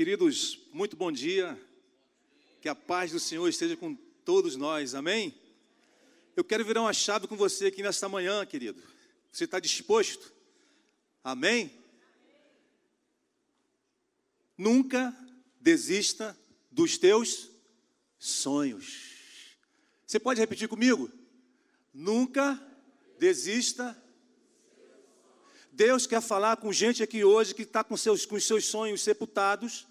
Queridos, muito bom dia. Que a paz do Senhor esteja com todos nós, amém? Eu quero virar uma chave com você aqui nesta manhã, querido. Você está disposto? Amém? Nunca desista dos teus sonhos. Você pode repetir comigo? Nunca desista. Deus quer falar com gente aqui hoje que está com seus, com seus sonhos sepultados.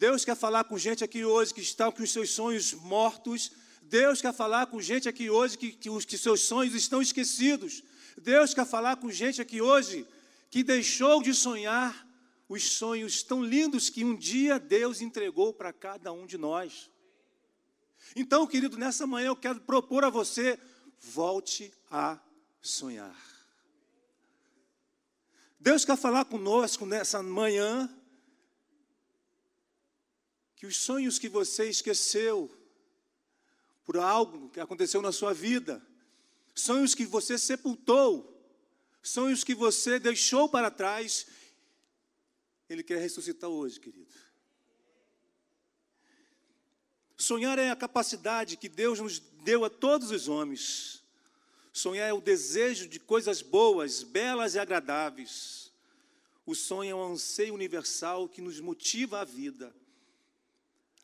Deus quer falar com gente aqui hoje que está com os seus sonhos mortos. Deus quer falar com gente aqui hoje que, que os que seus sonhos estão esquecidos. Deus quer falar com gente aqui hoje que deixou de sonhar os sonhos tão lindos que um dia Deus entregou para cada um de nós. Então, querido, nessa manhã eu quero propor a você: volte a sonhar. Deus quer falar conosco nessa manhã que os sonhos que você esqueceu por algo que aconteceu na sua vida, sonhos que você sepultou, sonhos que você deixou para trás, Ele quer ressuscitar hoje, querido. Sonhar é a capacidade que Deus nos deu a todos os homens Sonhar é o desejo de coisas boas, belas e agradáveis. O sonho é um anseio universal que nos motiva à vida.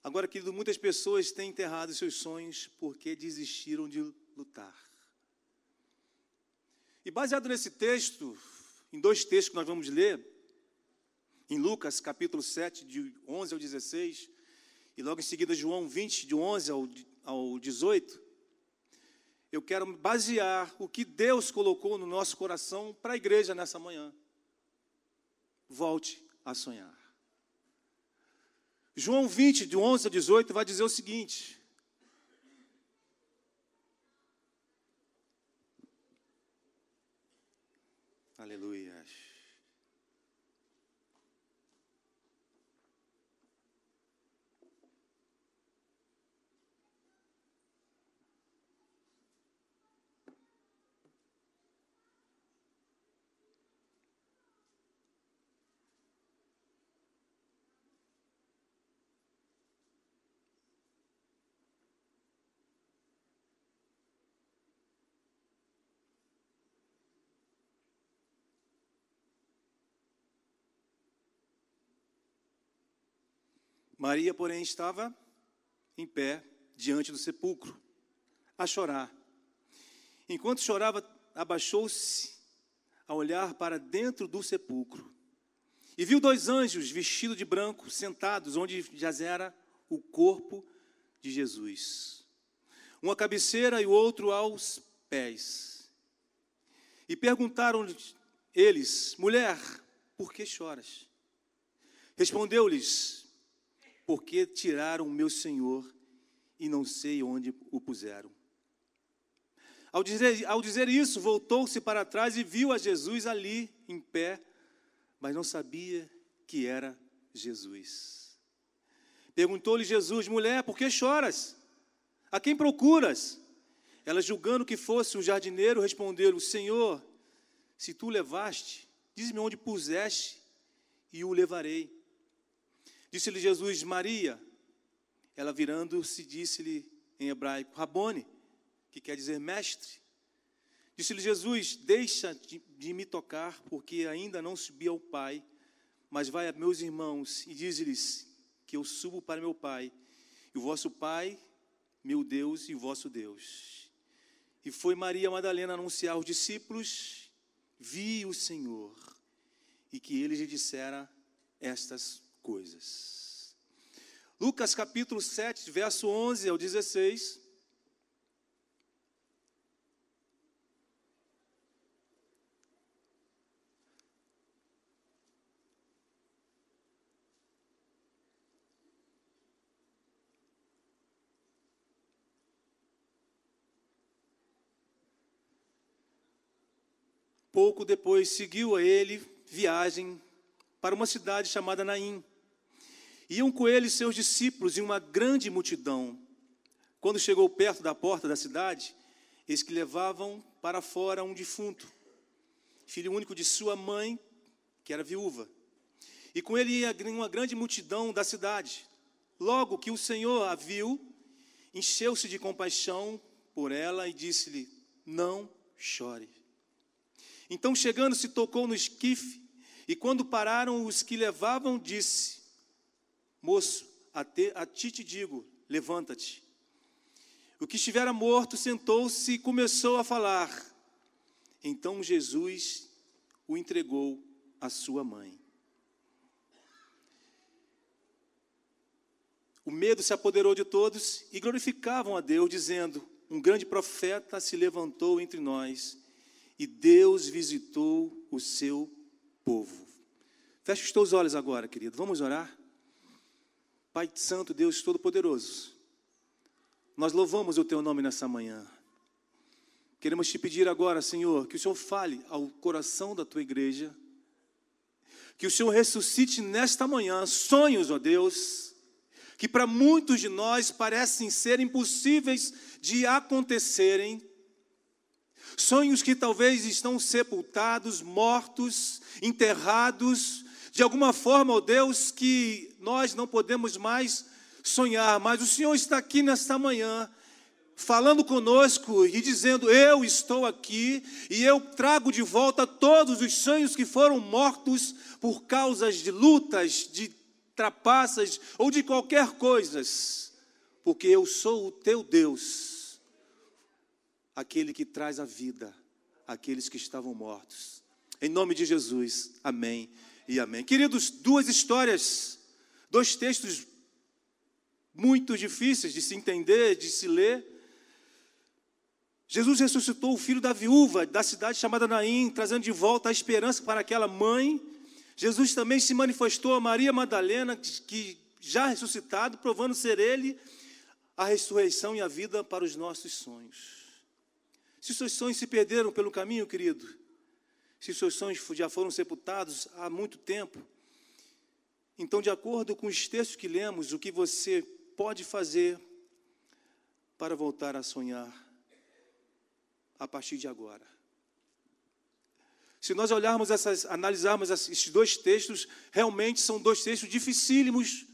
Agora, querido, muitas pessoas têm enterrado seus sonhos porque desistiram de lutar. E baseado nesse texto, em dois textos que nós vamos ler, em Lucas capítulo 7, de 11 ao 16, e logo em seguida João 20, de 11 ao 18, eu quero basear o que Deus colocou no nosso coração para a igreja nessa manhã. Volte a sonhar. João 20, de 11 a 18, vai dizer o seguinte: Maria, porém, estava em pé diante do sepulcro, a chorar. Enquanto chorava, abaixou-se a olhar para dentro do sepulcro e viu dois anjos vestidos de branco sentados onde jazera o corpo de Jesus, uma cabeceira e o outro aos pés. E perguntaram eles: Mulher, por que choras? Respondeu-lhes: porque tiraram o meu Senhor e não sei onde o puseram. Ao dizer, ao dizer isso, voltou-se para trás e viu a Jesus ali, em pé, mas não sabia que era Jesus. Perguntou-lhe Jesus, mulher, por que choras? A quem procuras? Ela, julgando que fosse o jardineiro, respondeu-lhe: Senhor, se tu levaste, diz-me onde puseste e o levarei. Disse-lhe Jesus, Maria. Ela virando-se, disse-lhe em hebraico, Rabone, que quer dizer mestre. Disse-lhe Jesus: Deixa de, de, me tocar, porque ainda não subi ao Pai, mas vai a meus irmãos e diz-lhes que eu subo para meu Pai, e o vosso Pai, meu Deus, e o vosso Deus. E foi Maria Madalena anunciar aos discípulos: Vi o Senhor, e que ele lhe dissera estas coisas. Lucas capítulo 7, verso 11 ao 16. Pouco depois seguiu a ele viagem para uma cidade chamada Naim Iam com ele seus discípulos e uma grande multidão. Quando chegou perto da porta da cidade, eis que levavam para fora um defunto, filho único de sua mãe, que era viúva. e com ele ia uma grande multidão da cidade. Logo que o Senhor a viu, encheu-se de compaixão por ela e disse-lhe: Não chore. Então, chegando-se, tocou no esquife, e quando pararam os que levavam, disse: Moço, a, te, a ti te digo, levanta-te. O que estivera morto sentou-se e começou a falar. Então Jesus o entregou à sua mãe. O medo se apoderou de todos e glorificavam a Deus, dizendo: Um grande profeta se levantou entre nós e Deus visitou o seu povo. Feche os teus olhos agora, querido. Vamos orar? Pai Santo, Deus Todo-Poderoso, nós louvamos o Teu nome nessa manhã. Queremos te pedir agora, Senhor, que o Senhor fale ao coração da Tua igreja, que o Senhor ressuscite nesta manhã sonhos, ó Deus, que para muitos de nós parecem ser impossíveis de acontecerem, sonhos que talvez estão sepultados, mortos, enterrados, de alguma forma, ó Deus, que nós não podemos mais sonhar, mas o Senhor está aqui nesta manhã, falando conosco e dizendo: Eu estou aqui e eu trago de volta todos os sonhos que foram mortos por causas de lutas, de trapaças ou de qualquer coisa, porque eu sou o teu Deus, aquele que traz a vida àqueles que estavam mortos. Em nome de Jesus, amém e amém. Queridos, duas histórias, dois textos muito difíceis de se entender, de se ler. Jesus ressuscitou o filho da viúva da cidade chamada Naim, trazendo de volta a esperança para aquela mãe. Jesus também se manifestou a Maria Madalena, que já ressuscitado, provando ser ele a ressurreição e a vida para os nossos sonhos. Se seus sonhos se perderam pelo caminho, querido, se seus sonhos já foram sepultados há muito tempo, então, de acordo com os textos que lemos, o que você pode fazer para voltar a sonhar a partir de agora? Se nós olharmos essas, analisarmos esses dois textos, realmente são dois textos dificílimos.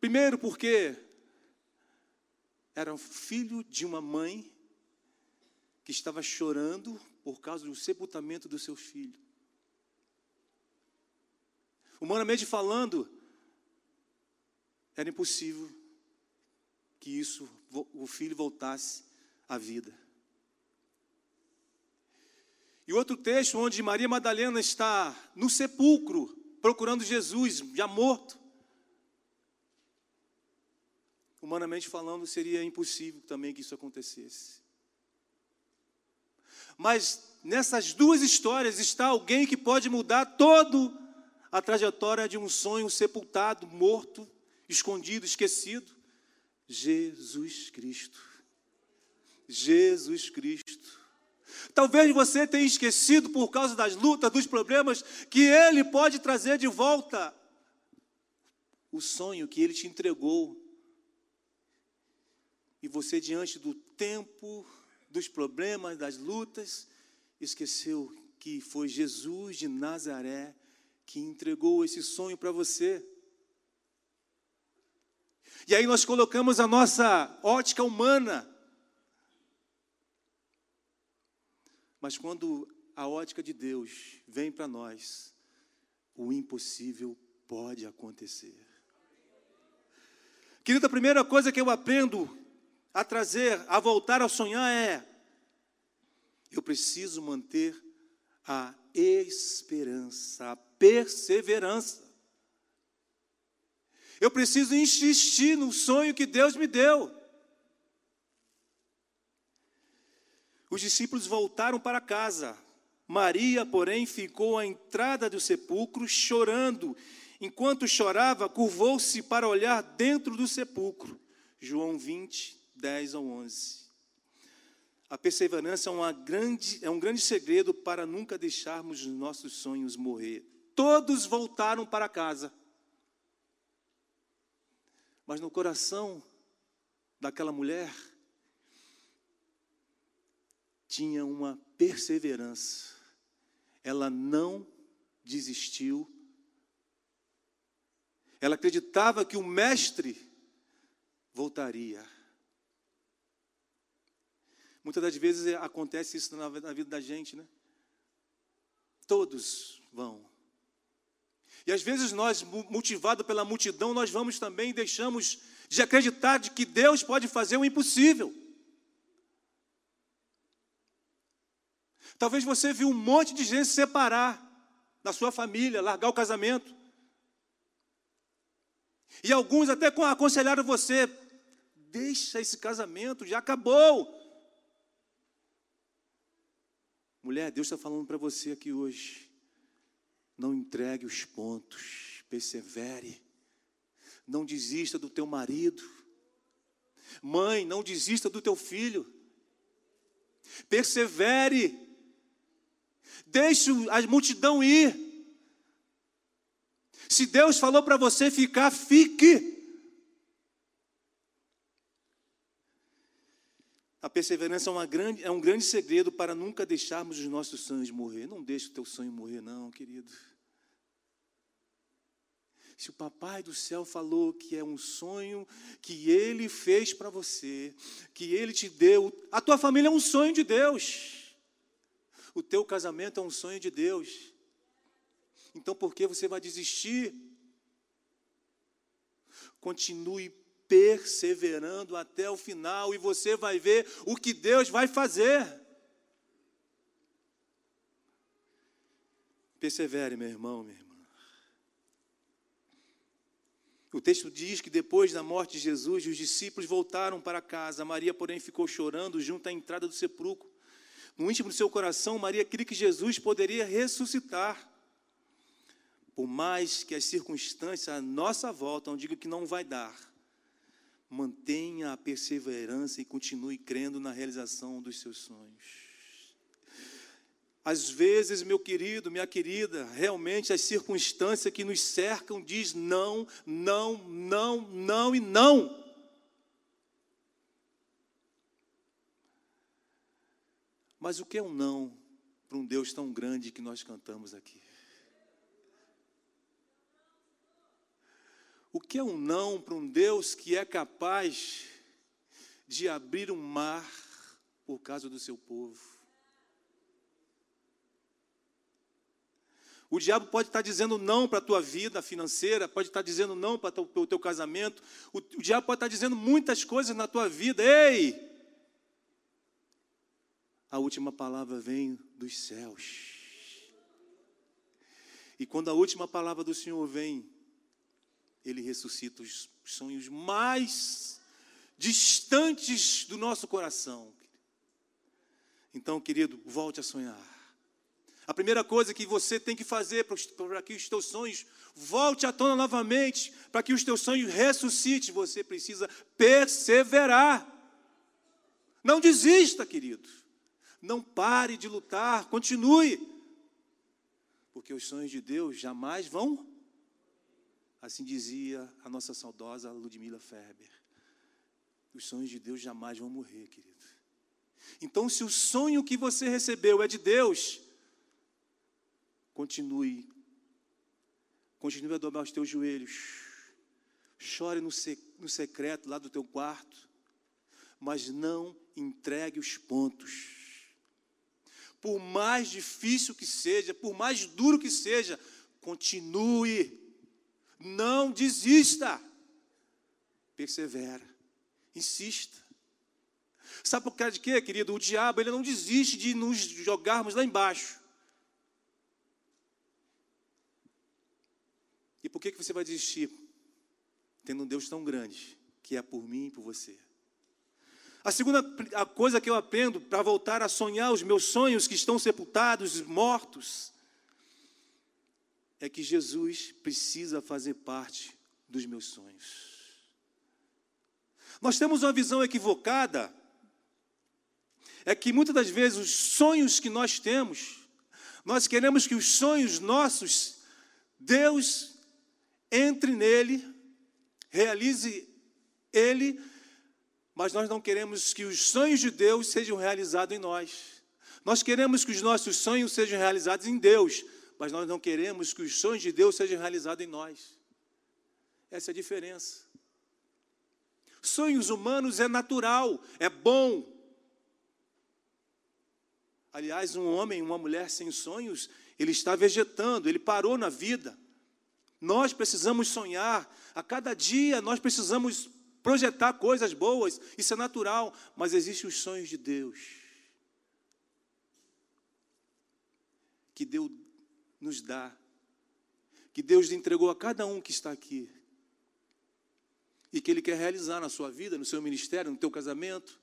Primeiro, porque era filho de uma mãe que estava chorando por causa do sepultamento do seu filho. Humanamente falando, era impossível que isso, o filho voltasse à vida. E outro texto onde Maria Madalena está no sepulcro, procurando Jesus, já morto. Humanamente falando, seria impossível também que isso acontecesse. Mas nessas duas histórias está alguém que pode mudar todo a trajetória de um sonho sepultado, morto, escondido, esquecido. Jesus Cristo. Jesus Cristo. Talvez você tenha esquecido por causa das lutas, dos problemas, que Ele pode trazer de volta o sonho que Ele te entregou. E você, diante do tempo, dos problemas, das lutas, esqueceu que foi Jesus de Nazaré que entregou esse sonho para você. E aí nós colocamos a nossa ótica humana. Mas quando a ótica de Deus vem para nós, o impossível pode acontecer. Querida, a primeira coisa que eu aprendo a trazer, a voltar a sonhar é: eu preciso manter a esperança, a perseverança. Eu preciso insistir no sonho que Deus me deu. Os discípulos voltaram para casa. Maria, porém, ficou à entrada do sepulcro chorando. Enquanto chorava, curvou-se para olhar dentro do sepulcro. João 20, 10 ao 11. A perseverança é, grande, é um grande segredo para nunca deixarmos os nossos sonhos morrer. Todos voltaram para casa. Mas no coração daquela mulher tinha uma perseverança. Ela não desistiu Ela acreditava que o mestre voltaria. Muitas das vezes acontece isso na vida da gente, né? Todos vão. E às vezes nós, motivados pela multidão, nós vamos também e deixamos de acreditar de que Deus pode fazer o impossível. Talvez você viu um monte de gente se separar da sua família, largar o casamento. E alguns até aconselharam você: deixa esse casamento, já acabou. Mulher, Deus está falando para você aqui hoje. Não entregue os pontos, persevere. Não desista do teu marido. Mãe, não desista do teu filho. Persevere. Deixe a multidão ir. Se Deus falou para você ficar, fique. A perseverança é, grande, é um grande segredo para nunca deixarmos os nossos sonhos morrer. Não deixe o teu sonho morrer, não, querido. Se o papai do céu falou que é um sonho que ele fez para você, que ele te deu, a tua família é um sonho de Deus. O teu casamento é um sonho de Deus. Então por que você vai desistir? Continue perseverando até o final e você vai ver o que Deus vai fazer. Persevere, meu irmão, minha irmã. O texto diz que depois da morte de Jesus, os discípulos voltaram para casa. Maria, porém, ficou chorando junto à entrada do sepulcro. No íntimo do seu coração, Maria queria que Jesus poderia ressuscitar. Por mais que as circunstâncias à nossa volta não que não vai dar, mantenha a perseverança e continue crendo na realização dos seus sonhos. Às vezes, meu querido, minha querida, realmente as circunstâncias que nos cercam diz não, não, não, não e não. Mas o que é um não para um Deus tão grande que nós cantamos aqui? O que é um não para um Deus que é capaz de abrir um mar por causa do seu povo? O diabo pode estar dizendo não para a tua vida financeira, pode estar dizendo não para o teu casamento, o, o diabo pode estar dizendo muitas coisas na tua vida. Ei! A última palavra vem dos céus. E quando a última palavra do Senhor vem, ele ressuscita os sonhos mais distantes do nosso coração. Então, querido, volte a sonhar. A primeira coisa que você tem que fazer para que os teus sonhos volte à tona novamente, para que os teus sonhos ressuscitem, você precisa perseverar. Não desista, querido. Não pare de lutar, continue. Porque os sonhos de Deus jamais vão Assim dizia a nossa saudosa Ludmila Ferber. Os sonhos de Deus jamais vão morrer, querido. Então, se o sonho que você recebeu é de Deus, continue. Continue a dobrar os teus joelhos. Chore no, no secreto lá do teu quarto. Mas não entregue os pontos. Por mais difícil que seja, por mais duro que seja, continue não desista. Persevera. Insista. Sabe por causa de quê, querido? O diabo ele não desiste de nos jogarmos lá embaixo. E por que, que você vai desistir? Tendo um Deus tão grande, que é por mim e por você. A segunda a coisa que eu aprendo para voltar a sonhar os meus sonhos que estão sepultados, mortos, é que Jesus precisa fazer parte dos meus sonhos. Nós temos uma visão equivocada, é que muitas das vezes os sonhos que nós temos, nós queremos que os sonhos nossos, Deus entre nele, realize ele, mas nós não queremos que os sonhos de Deus sejam realizados em nós. Nós queremos que os nossos sonhos sejam realizados em Deus, mas nós não queremos que os sonhos de Deus sejam realizados em nós. Essa é a diferença. Sonhos humanos é natural, é bom. Aliás, um homem, uma mulher sem sonhos, ele está vegetando, ele parou na vida. Nós precisamos sonhar, a cada dia nós precisamos projetar coisas boas, isso é natural, mas existem os sonhos de Deus. Que Deus nos dá, que Deus entregou a cada um que está aqui e que Ele quer realizar na sua vida, no seu ministério, no teu casamento.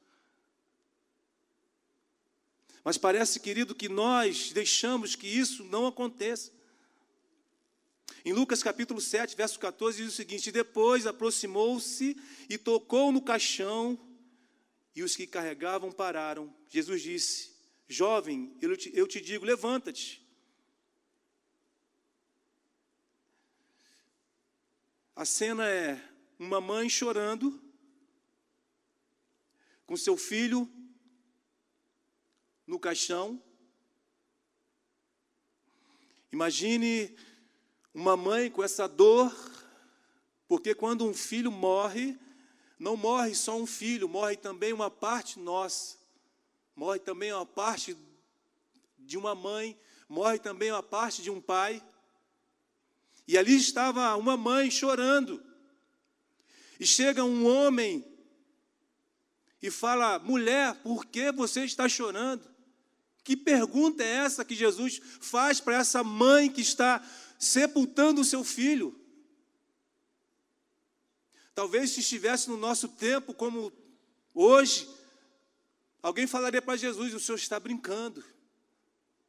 Mas parece, querido, que nós deixamos que isso não aconteça. Em Lucas capítulo 7, verso 14, diz o seguinte: Depois aproximou-se e tocou no caixão, e os que carregavam pararam. Jesus disse: Jovem, eu te, eu te digo, levanta-te. A cena é uma mãe chorando, com seu filho no caixão. Imagine uma mãe com essa dor, porque quando um filho morre, não morre só um filho, morre também uma parte nossa, morre também uma parte de uma mãe, morre também uma parte de um pai. E ali estava uma mãe chorando. E chega um homem e fala: mulher, por que você está chorando? Que pergunta é essa que Jesus faz para essa mãe que está sepultando o seu filho? Talvez se estivesse no nosso tempo, como hoje, alguém falaria para Jesus: o senhor está brincando.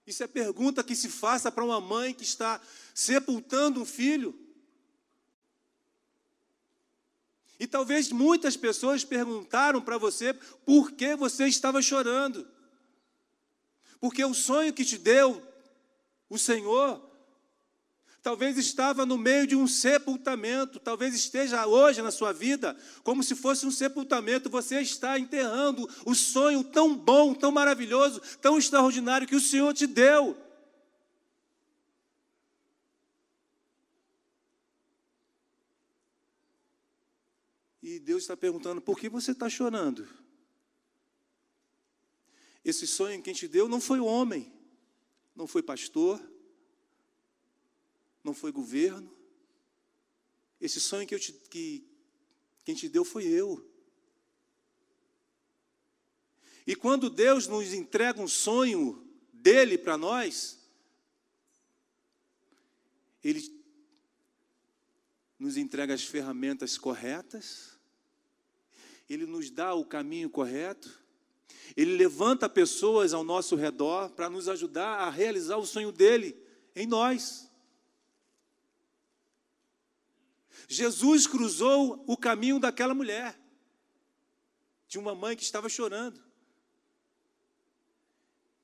Isso é pergunta que se faça para uma mãe que está sepultando um filho. E talvez muitas pessoas perguntaram para você por que você estava chorando. Porque o sonho que te deu o Senhor, talvez estava no meio de um sepultamento, talvez esteja hoje na sua vida como se fosse um sepultamento. Você está enterrando o sonho tão bom, tão maravilhoso, tão extraordinário que o Senhor te deu. E Deus está perguntando: por que você está chorando? Esse sonho que a gente deu não foi o homem, não foi pastor, não foi governo. Esse sonho que, eu te, que quem te deu foi eu. E quando Deus nos entrega um sonho dele para nós, Ele nos entrega as ferramentas corretas, Ele nos dá o caminho correto, Ele levanta pessoas ao nosso redor para nos ajudar a realizar o sonho dele em nós. Jesus cruzou o caminho daquela mulher, de uma mãe que estava chorando.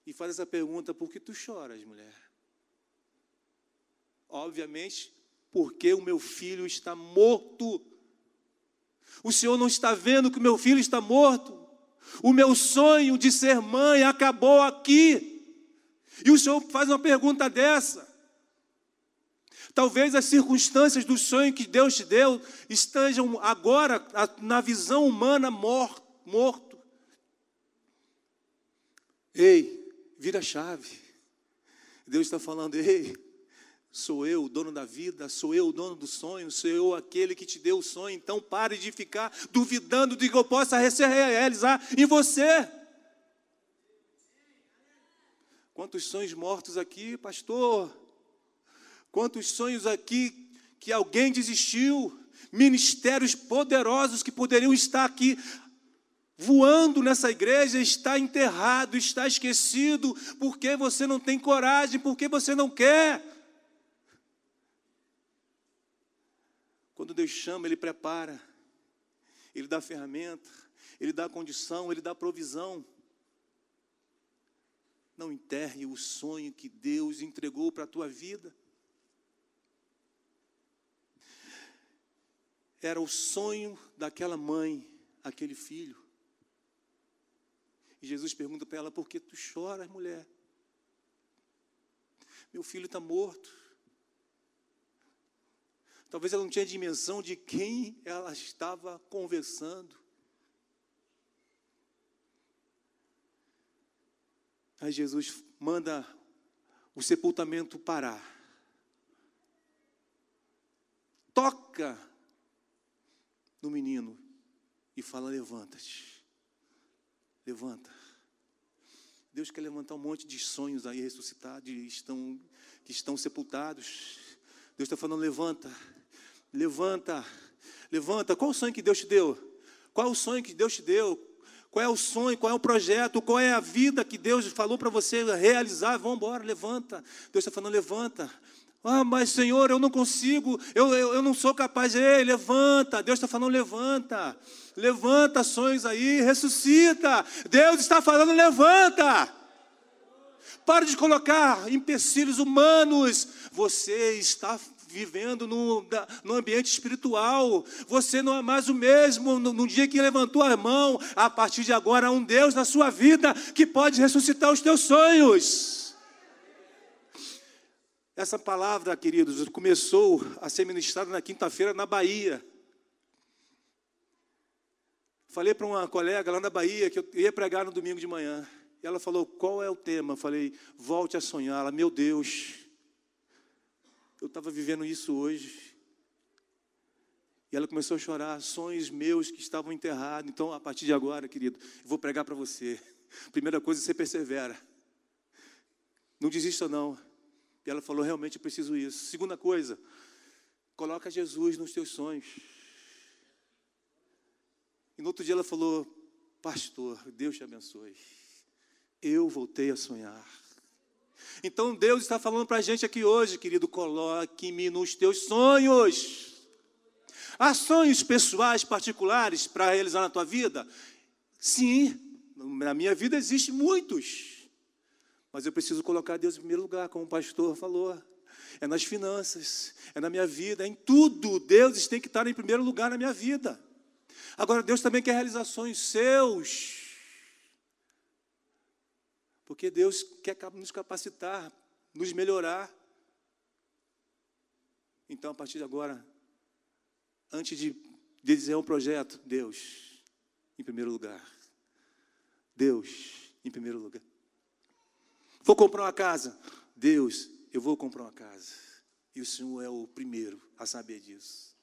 E faz essa pergunta: por que tu choras, mulher? Obviamente, porque o meu filho está morto. O Senhor não está vendo que o meu filho está morto. O meu sonho de ser mãe acabou aqui. E o Senhor faz uma pergunta dessa. Talvez as circunstâncias do sonho que Deus te deu estejam agora na visão humana morto. Ei, vira a chave. Deus está falando, ei, Sou eu o dono da vida, sou eu o dono do sonho, sou eu aquele que te deu o sonho. Então pare de ficar duvidando de que eu possa realizar em você. Quantos sonhos mortos aqui, pastor? Quantos sonhos aqui que alguém desistiu? Ministérios poderosos que poderiam estar aqui voando nessa igreja está enterrado, está esquecido, porque você não tem coragem, porque você não quer. Quando Deus chama, Ele prepara, Ele dá ferramenta, Ele dá condição, Ele dá provisão. Não enterre o sonho que Deus entregou para a tua vida. Era o sonho daquela mãe, aquele filho. E Jesus pergunta para ela: por que tu choras, mulher? Meu filho está morto. Talvez ela não tinha dimensão de quem ela estava conversando. Aí Jesus manda o sepultamento parar. Toca no menino e fala: Levanta-te. Levanta. Deus quer levantar um monte de sonhos aí ressuscitados, estão, que estão sepultados. Deus está falando: levanta, levanta, levanta. Qual o sonho que Deus te deu? Qual é o sonho que Deus te deu? Qual é o sonho? Qual é o projeto? Qual é a vida que Deus falou para você realizar? Vamos embora, levanta. Deus está falando: levanta. Ah, mas Senhor, eu não consigo, eu, eu, eu não sou capaz. Ei, levanta. Deus está falando: levanta. Levanta sonhos aí, ressuscita. Deus está falando: levanta. Pare de colocar empecilhos humanos. Você está vivendo no, no ambiente espiritual. Você não é mais o mesmo no, no dia que levantou a mão. A partir de agora, há um Deus na sua vida que pode ressuscitar os teus sonhos. Essa palavra, queridos, começou a ser ministrada na quinta-feira na Bahia. Falei para uma colega lá na Bahia que eu ia pregar no domingo de manhã. E ela falou: Qual é o tema? Eu falei: Volte a sonhar. Ela, meu Deus, eu estava vivendo isso hoje. E ela começou a chorar, sonhos meus que estavam enterrados. Então, a partir de agora, querido, eu vou pregar para você. Primeira coisa, você persevera. Não desista, não. E ela falou: realmente eu preciso isso. Segunda coisa, coloca Jesus nos teus sonhos. E no outro dia ela falou: Pastor, Deus te abençoe. Eu voltei a sonhar. Então Deus está falando para a gente aqui hoje, querido, coloque-me nos teus sonhos. Há sonhos pessoais, particulares para realizar na tua vida? Sim, na minha vida existem muitos. Mas eu preciso colocar Deus em primeiro lugar, como o pastor falou. É nas finanças, é na minha vida, é em tudo. Deus tem que estar em primeiro lugar na minha vida. Agora, Deus também quer realizar sonhos seus. Porque Deus quer nos capacitar, nos melhorar. Então, a partir de agora, antes de desenhar um projeto, Deus, em primeiro lugar. Deus, em primeiro lugar. Vou comprar uma casa. Deus, eu vou comprar uma casa. E o Senhor é o primeiro a saber disso.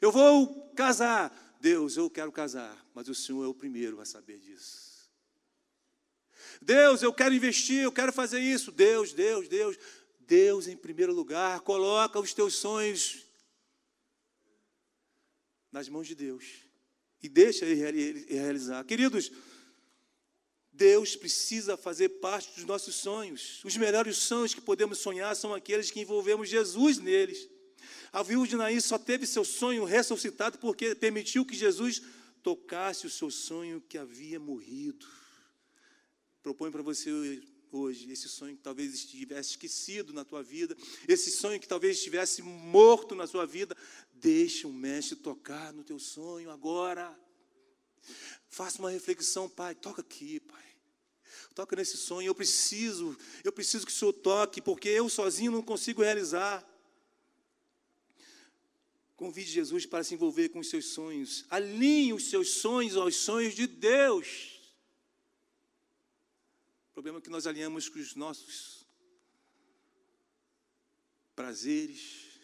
Eu vou casar. Deus, eu quero casar. Mas o Senhor é o primeiro a saber disso. Deus, eu quero investir, eu quero fazer isso. Deus, Deus, Deus. Deus em primeiro lugar, coloca os teus sonhos nas mãos de Deus e deixa ele realizar. Queridos, Deus precisa fazer parte dos nossos sonhos. Os melhores sonhos que podemos sonhar são aqueles que envolvemos Jesus neles. A viúva de Naí só teve seu sonho ressuscitado porque permitiu que Jesus tocasse o seu sonho que havia morrido proponho para você hoje esse sonho que talvez estivesse esquecido na tua vida, esse sonho que talvez estivesse morto na sua vida, deixa o mestre tocar no teu sonho agora. Faça uma reflexão, pai, toca aqui, pai. Toca nesse sonho, eu preciso, eu preciso que o Senhor toque, porque eu sozinho não consigo realizar. Convide Jesus para se envolver com os seus sonhos. Alinhe os seus sonhos aos sonhos de Deus problema é que nós alinhamos com os nossos prazeres,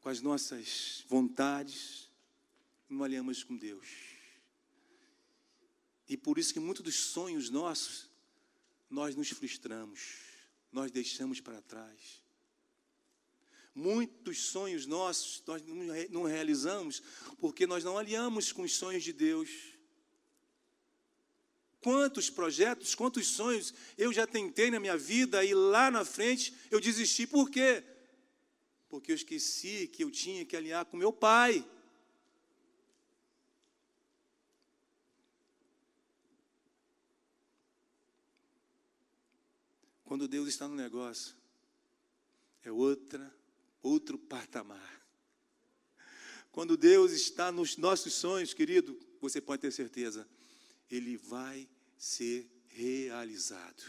com as nossas vontades, não alinhamos com Deus. E por isso que muitos dos sonhos nossos, nós nos frustramos, nós deixamos para trás. Muitos sonhos nossos nós não realizamos porque nós não alinhamos com os sonhos de Deus. Quantos projetos, quantos sonhos eu já tentei na minha vida e lá na frente eu desisti. Por quê? Porque eu esqueci que eu tinha que alinhar com meu pai. Quando Deus está no negócio, é outra, outro patamar. Quando Deus está nos nossos sonhos, querido, você pode ter certeza, ele vai ser realizado.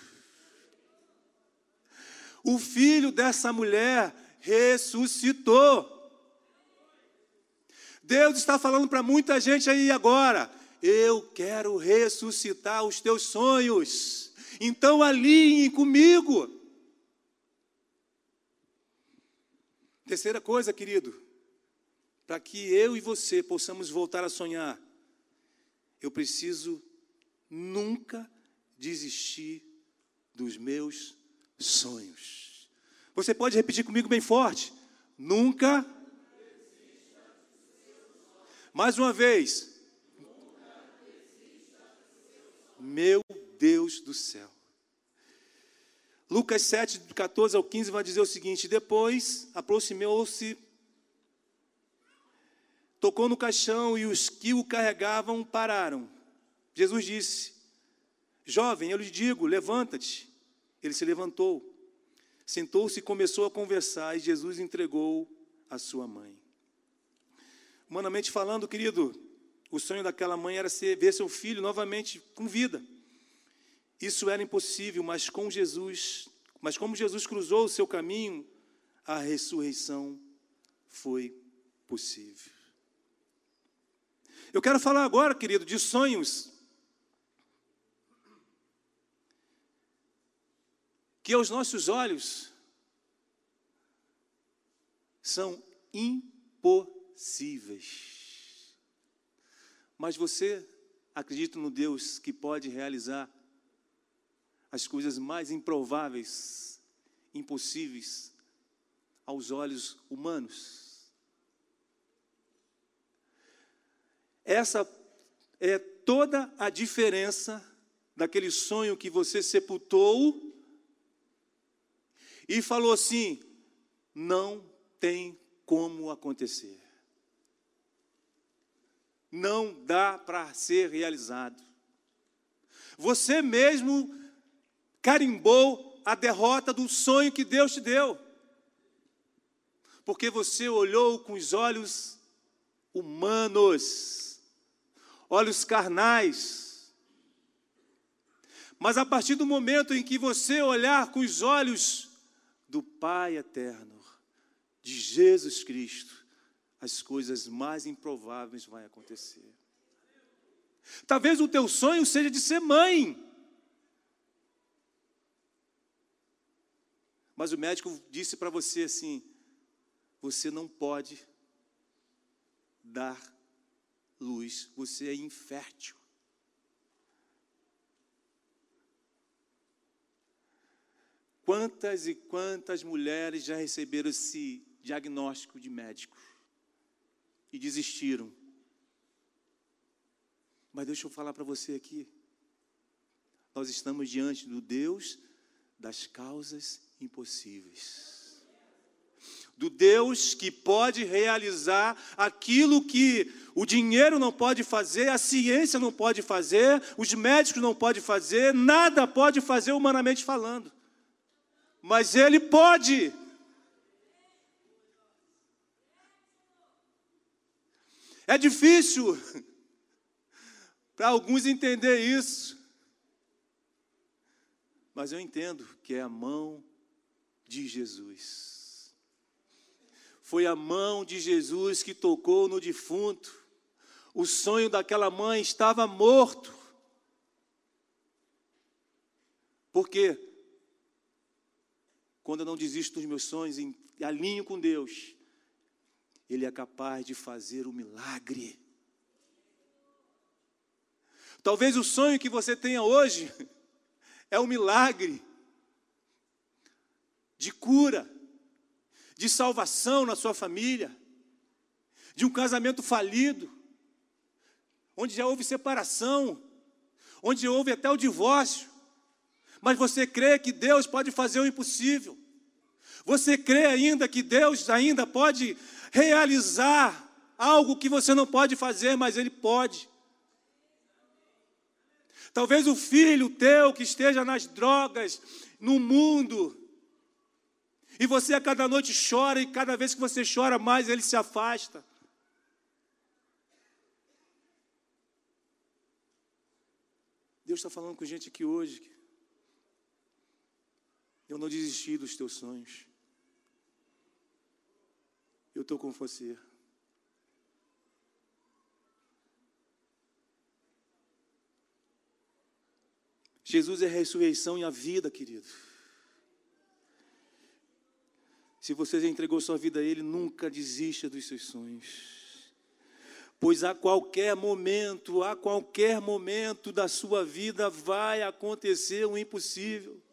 O filho dessa mulher ressuscitou. Deus está falando para muita gente aí agora: eu quero ressuscitar os teus sonhos. Então alinhe comigo. Terceira coisa, querido, para que eu e você possamos voltar a sonhar, eu preciso nunca desistir dos meus sonhos. Você pode repetir comigo bem forte? Nunca. Mais uma vez. Meu Deus do céu. Lucas 7, 14 ao 15 vai dizer o seguinte: Depois aproximou-se, tocou no caixão e os que o carregavam pararam. Jesus disse: Jovem, eu lhe digo, levanta-te. Ele se levantou, sentou-se e começou a conversar, e Jesus entregou a sua mãe. Humanamente falando, querido, o sonho daquela mãe era ser, ver seu filho novamente com vida. Isso era impossível, mas com Jesus, mas como Jesus cruzou o seu caminho, a ressurreição foi possível. Eu quero falar agora, querido, de sonhos que aos nossos olhos são impossíveis. Mas você acredita no Deus que pode realizar as coisas mais improváveis, impossíveis aos olhos humanos? Essa é toda a diferença daquele sonho que você sepultou e falou assim: não tem como acontecer. Não dá para ser realizado. Você mesmo carimbou a derrota do sonho que Deus te deu. Porque você olhou com os olhos humanos, olhos carnais. Mas a partir do momento em que você olhar com os olhos do Pai eterno, de Jesus Cristo, as coisas mais improváveis vão acontecer. Talvez o teu sonho seja de ser mãe. Mas o médico disse para você assim: você não pode dar luz, você é infértil. Quantas e quantas mulheres já receberam esse diagnóstico de médico e desistiram? Mas deixa eu falar para você aqui. Nós estamos diante do Deus das causas impossíveis. Do Deus que pode realizar aquilo que o dinheiro não pode fazer, a ciência não pode fazer, os médicos não podem fazer, nada pode fazer humanamente falando mas Ele pode. É difícil para alguns entender isso, mas eu entendo que é a mão de Jesus. Foi a mão de Jesus que tocou no defunto. O sonho daquela mãe estava morto. Por quê? Quando eu não desisto dos meus sonhos e alinho com Deus, Ele é capaz de fazer o milagre. Talvez o sonho que você tenha hoje é um milagre de cura, de salvação na sua família, de um casamento falido, onde já houve separação, onde houve até o divórcio mas você crê que Deus pode fazer o impossível. Você crê ainda que Deus ainda pode realizar algo que você não pode fazer, mas Ele pode. Talvez o filho teu que esteja nas drogas, no mundo, e você a cada noite chora, e cada vez que você chora mais, ele se afasta. Deus está falando com gente aqui hoje. Eu não desisti dos teus sonhos. Eu estou com você. Jesus é a ressurreição e a vida, querido. Se você já entregou sua vida a Ele, nunca desista dos seus sonhos. Pois a qualquer momento, a qualquer momento da sua vida vai acontecer o impossível.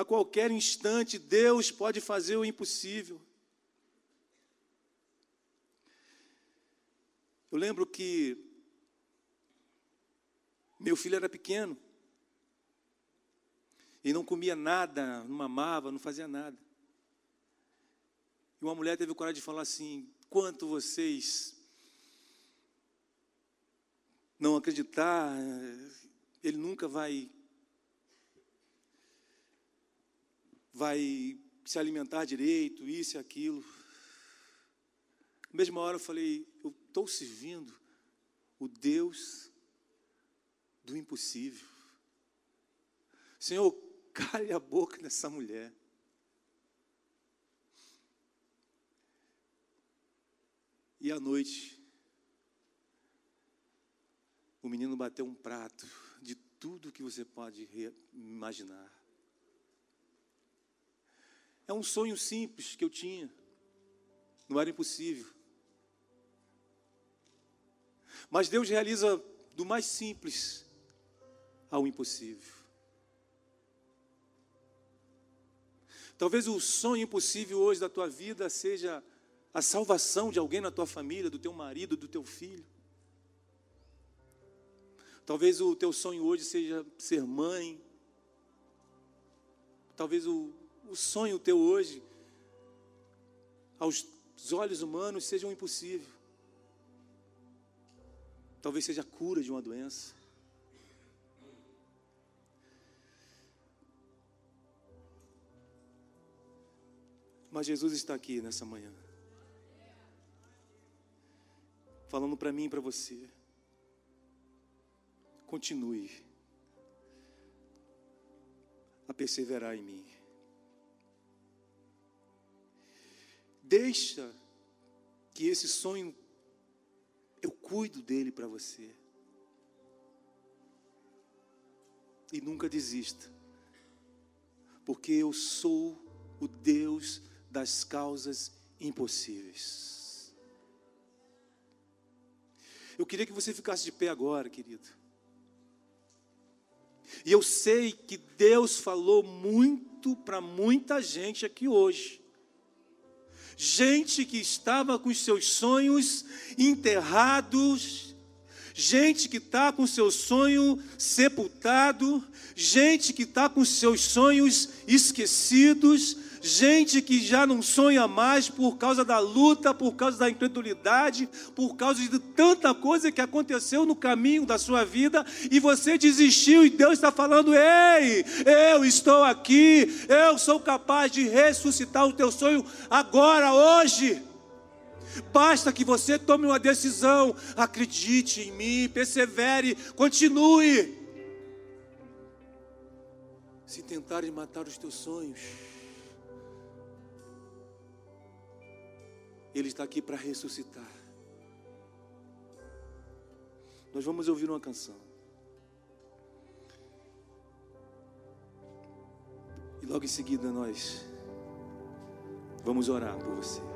A qualquer instante, Deus pode fazer o impossível. Eu lembro que meu filho era pequeno e não comia nada, não mamava, não fazia nada. E uma mulher teve coragem de falar assim: quanto vocês não acreditar, ele nunca vai vai se alimentar direito, isso e aquilo. Na mesma hora eu falei, eu estou servindo o Deus do impossível. Senhor, cale a boca dessa mulher. E à noite, o menino bateu um prato de tudo que você pode imaginar. É um sonho simples que eu tinha, não era impossível. Mas Deus realiza do mais simples ao impossível. Talvez o sonho impossível hoje da tua vida seja a salvação de alguém na tua família, do teu marido, do teu filho. Talvez o teu sonho hoje seja ser mãe. Talvez o, o sonho teu hoje, aos olhos humanos, seja um impossível. Talvez seja a cura de uma doença. Mas Jesus está aqui nessa manhã. Falando para mim e para você. Continue a perseverar em mim. Deixa que esse sonho eu cuido dele para você. E nunca desista, porque eu sou o Deus das causas impossíveis. Eu queria que você ficasse de pé agora, querido. E eu sei que Deus falou muito para muita gente aqui hoje gente que estava com os seus sonhos enterrados, gente que está com seu sonho sepultado, gente que está com seus sonhos esquecidos, gente que já não sonha mais por causa da luta, por causa da incredulidade, por causa de tanta coisa que aconteceu no caminho da sua vida e você desistiu e Deus está falando: ei, eu estou aqui, eu sou capaz de ressuscitar o teu sonho agora, hoje. Basta que você tome uma decisão, acredite em mim, persevere, continue. Se tentarem matar os teus sonhos, Ele está aqui para ressuscitar. Nós vamos ouvir uma canção. E logo em seguida nós vamos orar por você.